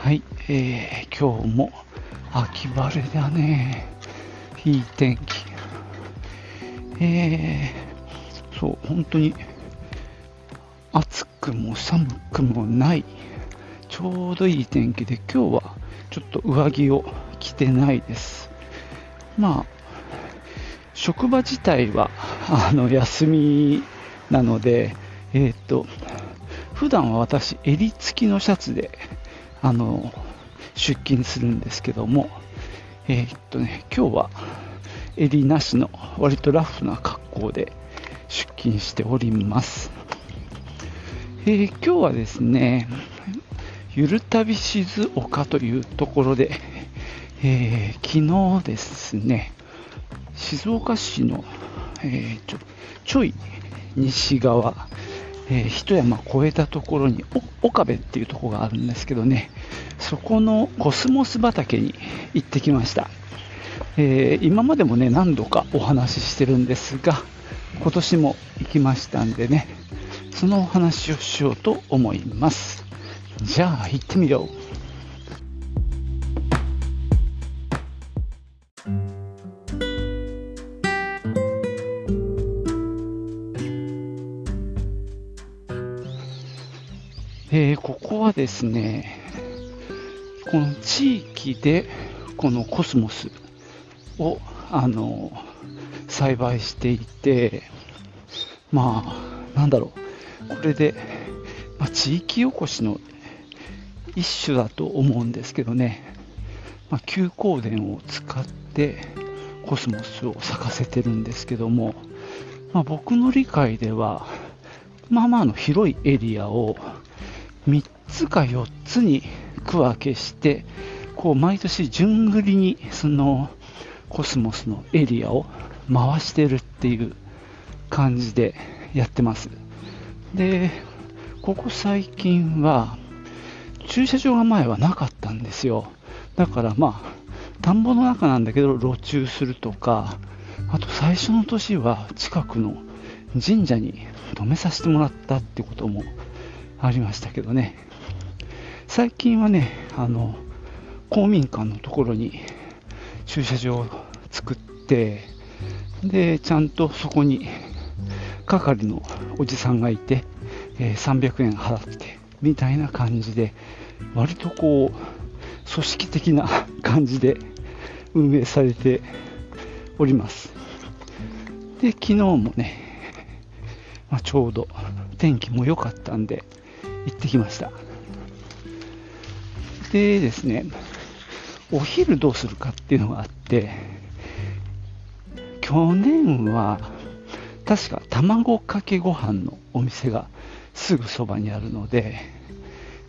はい、えー、今日も秋晴れだね。いい天気。えー、そう本当に暑くも寒くもないちょうどいい天気で今日はちょっと上着を着てないです。まあ職場自体はあの休みなので、えっ、ー、と、普段は私、襟付きのシャツで、あの、出勤するんですけども、えっ、とね、今日は襟なしの割とラフな格好で出勤しております。えー、今日はですね、ゆる旅静岡というところで、えー、昨日ですね、静岡市の、えー、ちょちょい西側、えー、一山越えたところに岡部っていうところがあるんですけどね。そこのコスモス畑に行ってきました、えー、今までもね何度かお話ししてるんですが今年も行きましたんでねそのお話をしようと思います。じゃあ行ってみよう。えー、ここはですね、この地域でこのコスモスをあの栽培していて、まあ、なんだろう、これで、まあ、地域おこしの一種だと思うんですけどね、まあ、休耕田を使ってコスモスを咲かせてるんですけども、まあ、僕の理解では、まあまあの広いエリアを3つか4つに区分けして、こう毎年順繰りにそのコスモスのエリアを回してるっていう感じでやってます。で、ここ最近は駐車場が前はなかったんですよ。だからまあ、田んぼの中なんだけど路駐するとか、あと最初の年は近くの神社に止めさせてもらったってこともありましたけどね。最近はねあの公民館のところに駐車場を作ってでちゃんとそこに係のおじさんがいて、えー、300円払ってみたいな感じで割とこう組織的な感じで運営されております。で昨日もね、まあ、ちょうど天気も良かったんで行ってきました。でですね、お昼どうするかっていうのがあって、去年は確か卵かけご飯のお店がすぐそばにあるので、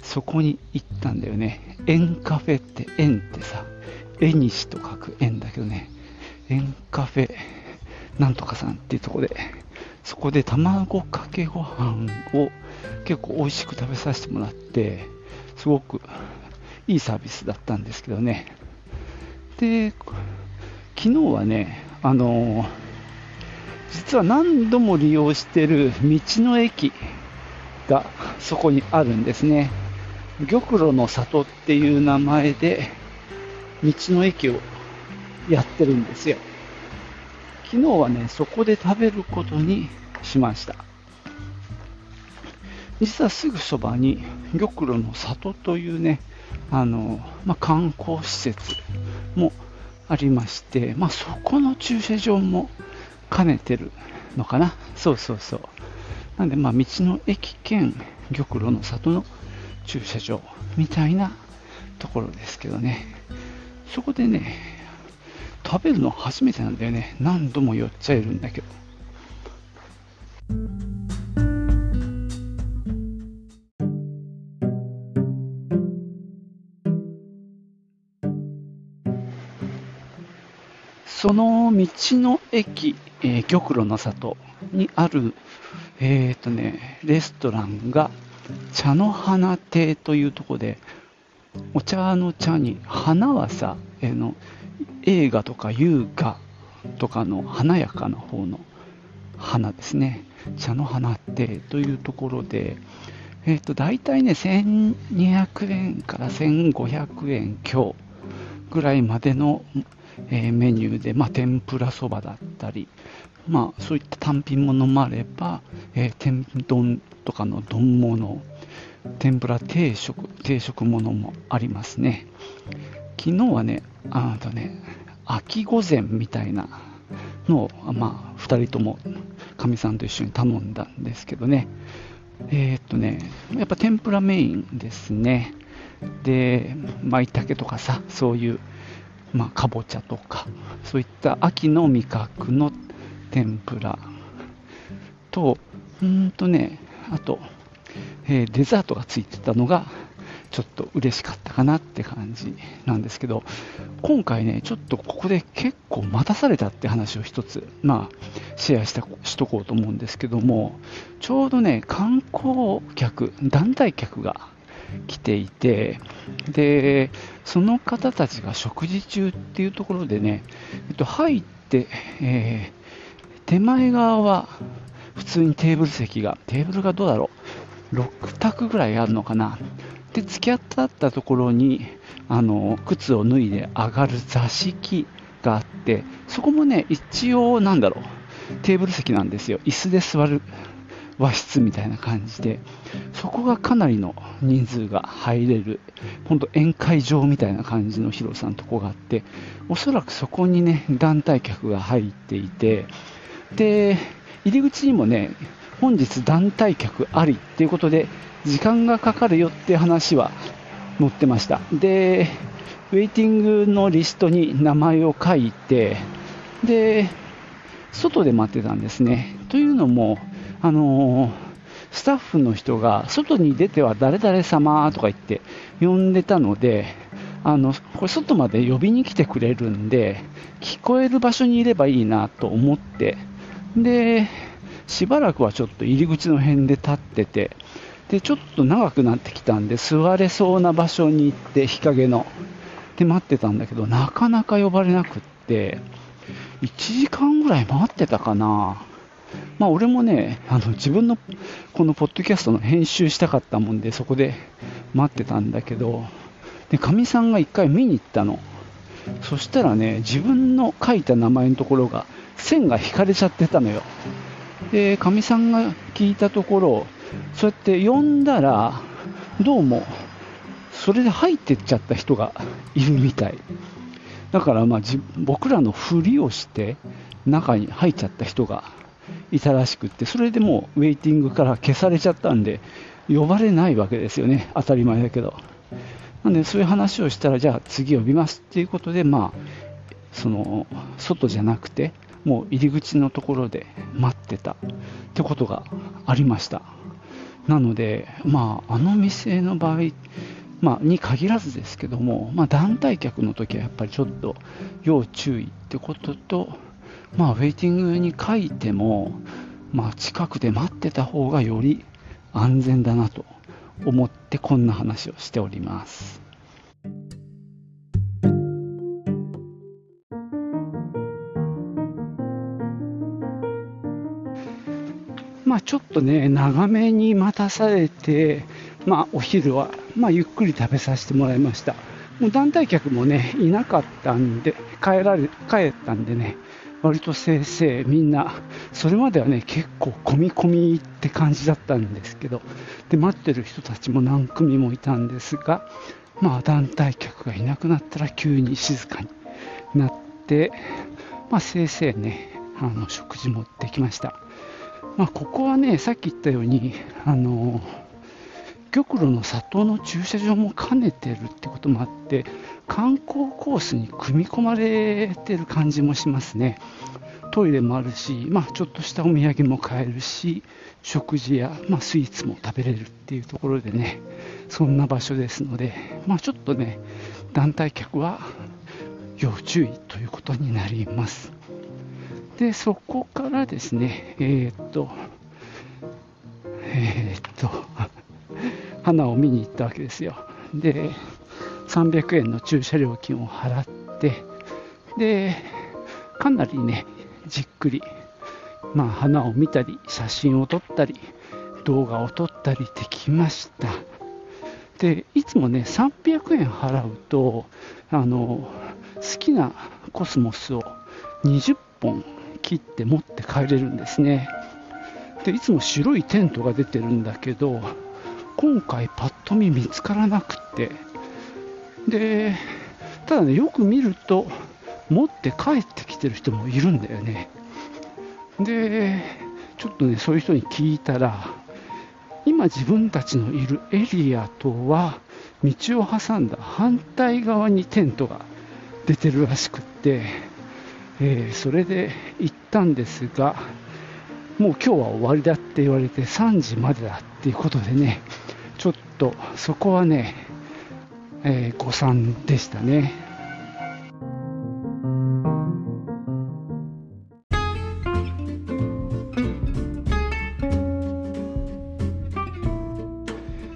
そこに行ったんだよね。円カフェって円ってさ、絵にしと書く円だけどね、円カフェなんとかさんっていうとこで、そこで卵かけご飯を結構美味しく食べさせてもらって、すごくいいサービスだったんですけどね。で、昨日はね、あの実は何度も利用してる道の駅がそこにあるんですね。玉露の里っていう名前で道の駅をやってるんですよ。昨日はね、そこで食べることにしました。実はすぐそばに玉露の里というね、あの、まあ、観光施設もありまして、まあ、そこの駐車場も兼ねてるのかな。そうそうそう。なんで、まあ、道の駅兼玉露の里の駐車場みたいなところですけどね。そこでね、食べるの初めてなんだよね。何度も言っちゃえるんだけど。その道の駅、えー、玉露の里にある、えっ、ー、とね、レストランが茶の花亭というとこでお茶の茶に花はさ、えー、の映画とか優雅とかの華やかな方の花ですね。茶の花亭というところで、え、ー、と、大体ね、1200円から1500円強ぐらいまでの、えー、メニューで、まあ、天ぷらそばだったり、まあ、そういった単品ものもあれば、えー、天丼とかの丼物、天ぷら定食、定食ものもありますね。昨日はね、あとね、秋御前みたいなのを、まあ、2人ともかみさんと一緒に頼んだんですけどね、えー、っとね、やっぱ天ぷらメインですね。で、舞茸とかさ、そういう、まあ、かぼちゃとか、そういった秋の味覚の天ぷらと、うんとね、あと、えー、デザートがついてたのが、ちょっと嬉しかったかなって感じなんですけど、今回ね、ちょっとここで結構待たされたって話を一つ、まあ、シェアしたしとこうと思うんですけども、ちょうどね、観光客、団体客が来ていて、で、その方たちが食事中っていうところでね、えっと、入って、えー、手前側は普通にテーブル席が、テーブルがどうだろう、6択ぐらいあるのかな。で、突き当たったところに、あの、靴を脱いで上がる座敷があって、そこもね、一応、なんだろう、テーブル席なんですよ。椅子で座る和室みたいな感じで、そこがかなりの人数が入れる、本当宴会場みたいな感じの広さのとこがあって、おそらくそこにね、団体客が入っていて、で、入り口にもね、本日団体客ありっていうことで、時間がかかるよって話は載ってました。で、ウェイティングのリストに名前を書いて、で、外で待ってたんですね。というのも、あの、スタッフの人が外に出ては誰々様とか言って呼んでたので、あのこれ外まで呼びに来てくれるんで、聞こえる場所にいればいいなと思って、で、しばらくはちょっと入り口の辺で立ってて、で、ちょっと長くなってきたんで、座れそうな場所に行って、日陰の。で、待ってたんだけど、なかなか呼ばれなくって、1時間ぐらい待ってたかな。まあ、俺もね、あの自分のこのポッドキャストの編集したかったもんで、そこで待ってたんだけど、で、かみさんが1回見に行ったの。そしたらね、自分の書いた名前のところが線が引かれちゃってたのよ。で、かみさんが聞いたところ、そうやって呼んだら、どうも、それで入ってっちゃった人がいるみたい。だからまあ僕らのふりをして中に入っちゃった人がいたらしくって、それでもうウェイティングから消されちゃったんで、呼ばれないわけですよね、当たり前だけど。なんでそういう話をしたら、じゃあ次呼びますっていうことで、まあ、その外じゃなくて、もう入り口のところで待ってたってことがありました。なので、まあ、あの店の場合、まあ、に限らずですけども、まあ、団体客の時はやっぱりちょっと要注意ってことと、まあ、ウェイティングに書いても、まあ、近くで待ってた方がより安全だなと思ってこんな話をしております。ちょっとね、長めに待たされて、まあ、お昼は、まあ、ゆっくり食べさせてもらいました。もう団体客もね、いなかったんで、帰られ、帰ったんでね、割と先生、みんな、それまではね、結構込み込みって感じだったんですけど、で、待ってる人たちも何組もいたんですが、まあ、団体客がいなくなったら急に静かになって、まあ、先生ね、あの、食事持ってきました。まあ、ここはね、さっき言ったように、あの、玉露の里の駐車場も兼ねてるってこともあって、観光コースに組み込まれてる感じもしますね。トイレもあるし、まあ、ちょっとしたお土産も買えるし、食事や、まあ、スイーツも食べれるっていうところでね、そんな場所ですので、まあ、ちょっとね、団体客は要注意ということになります。で、そこからですね、えー、っと、えー、っと、花を見に行ったわけですよ。で、300円の駐車料金を払って、で、かなりね、じっくり、まあ、花を見たり、写真を撮ったり、動画を撮ったりできました。で、いつもね、300円払うと、あの、好きなコスモスを20本切って持って帰れるんですね。で、いつも白いテントが出てるんだけど、今回パッと見見つからなくて、で、ただね、よく見ると、持って帰ってきてる人もいるんだよね。で、ちょっとね、そういう人に聞いたら、今自分たちのいるエリアとは道を挟んだ反対側にテントが出てるらしくって、えー、それで行ったんですが、もう今日は終わりだって言われて3時までだっていうことでね、ちょっとそこはね、えー、誤算でしたね。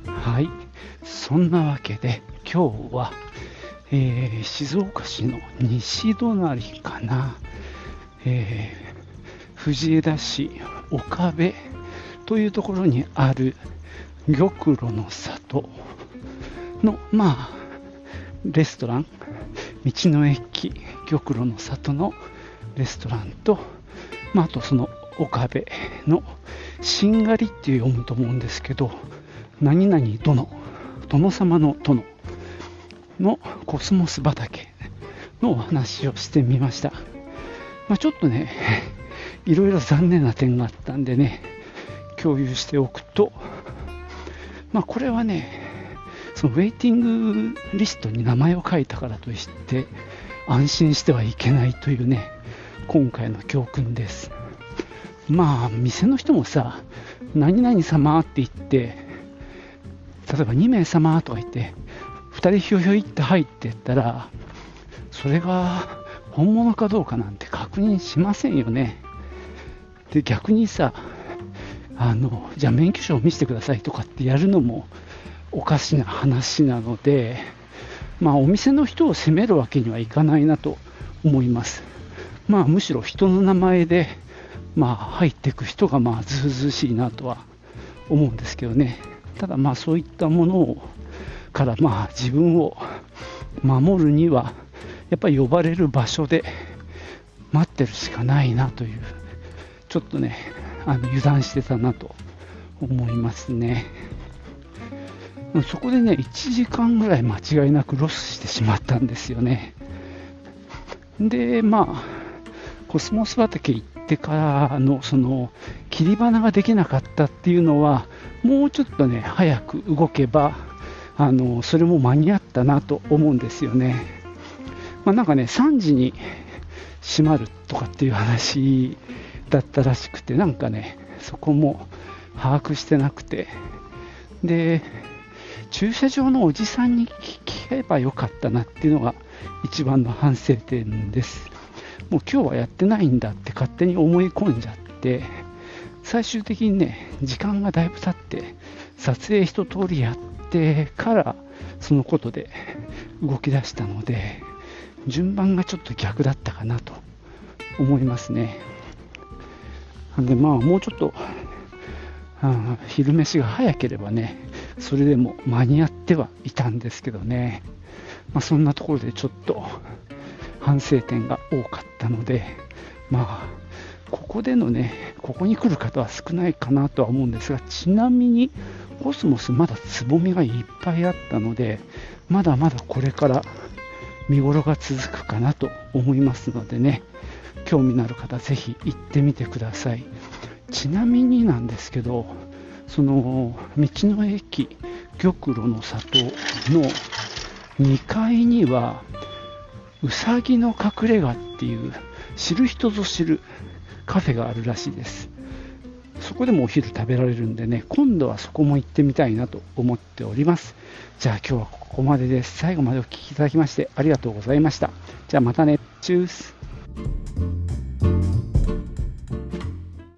はい、そんなわけで今日は、えー、静岡市の西隣かな、えー、藤枝市岡部というところにある玉露の里の、まあ、レストラン、道の駅玉露の里のレストランと、まあ、あとその岡部のしんがりって読むと思うんですけど、何々殿、殿様の殿。のコスモス畑のお話をしてみました。まあ、ちょっとね、いろいろ残念な点があったんでね、共有しておくと、まあ、これはね、そのウェイティングリストに名前を書いたからといって安心してはいけないというね、今回の教訓です。まあ、店の人もさ、何々様って言って、例えば2名様とか言って、人ひょひょいって入ってったら、それが本物かどうかなんて確認しませんよね。で、逆にさ、あのじゃあ免許証を見せてくださいとかってやるのもおかしな話なので、まあ、お店の人を責めるわけにはいかないなと思います。まあ、むしろ人の名前で、まあ、入っていく人がまあずうずうしいなとは思うんですけどね。ただまあそういったものをからまあ自分を守るにはやっぱり呼ばれる場所で待ってるしかないなというちょっとねあの油断してたなと思いますね。そこでね、1時間ぐらい間違いなくロスしてしまったんですよね。で、まあ、コスモス畑行ってからの、その、切り花ができなかったっていうのは、もうちょっとね、早く動けば、あの、それも間に合ったなと思うんですよね。まあ、なんかね、3時に閉まるとかっていう話だったらしくて、なんかね、そこも把握してなくて、で、駐車場のおじさんに聞けばよかったなっていうのが一番の反省点です。もう今日はやってないんだって勝手に思い込んじゃって、最終的にね、時間がだいぶ経って、撮影一通りやっててから、そのことで動き出したので、順番がちょっと逆だったかなと思いますね。なんでまあもうちょっと、あ昼飯が早ければね、それでも間に合ってはいたんですけどね、まあ、そんなところでちょっと反省点が多かったので、まあ、ここでのね、ここに来る方は少ないかなとは思うんですが、ちなみにコスモスまだつぼみがいっぱいあったので、まだまだこれから見頃が続くかなと思いますのでね、興味のある方、ぜひ行ってみてください。ちなみになんですけど、その道の駅玉露の里の2階には、うさぎの隠れ家っていう知る人ぞ知るカフェがあるらしいです。そこでもお昼食べられるんでね、今度はそこも行ってみたいなと思っております。じゃあ今日はここまでです。最後までお聴きいただきましてありがとうございました。じゃあまたね。チュース。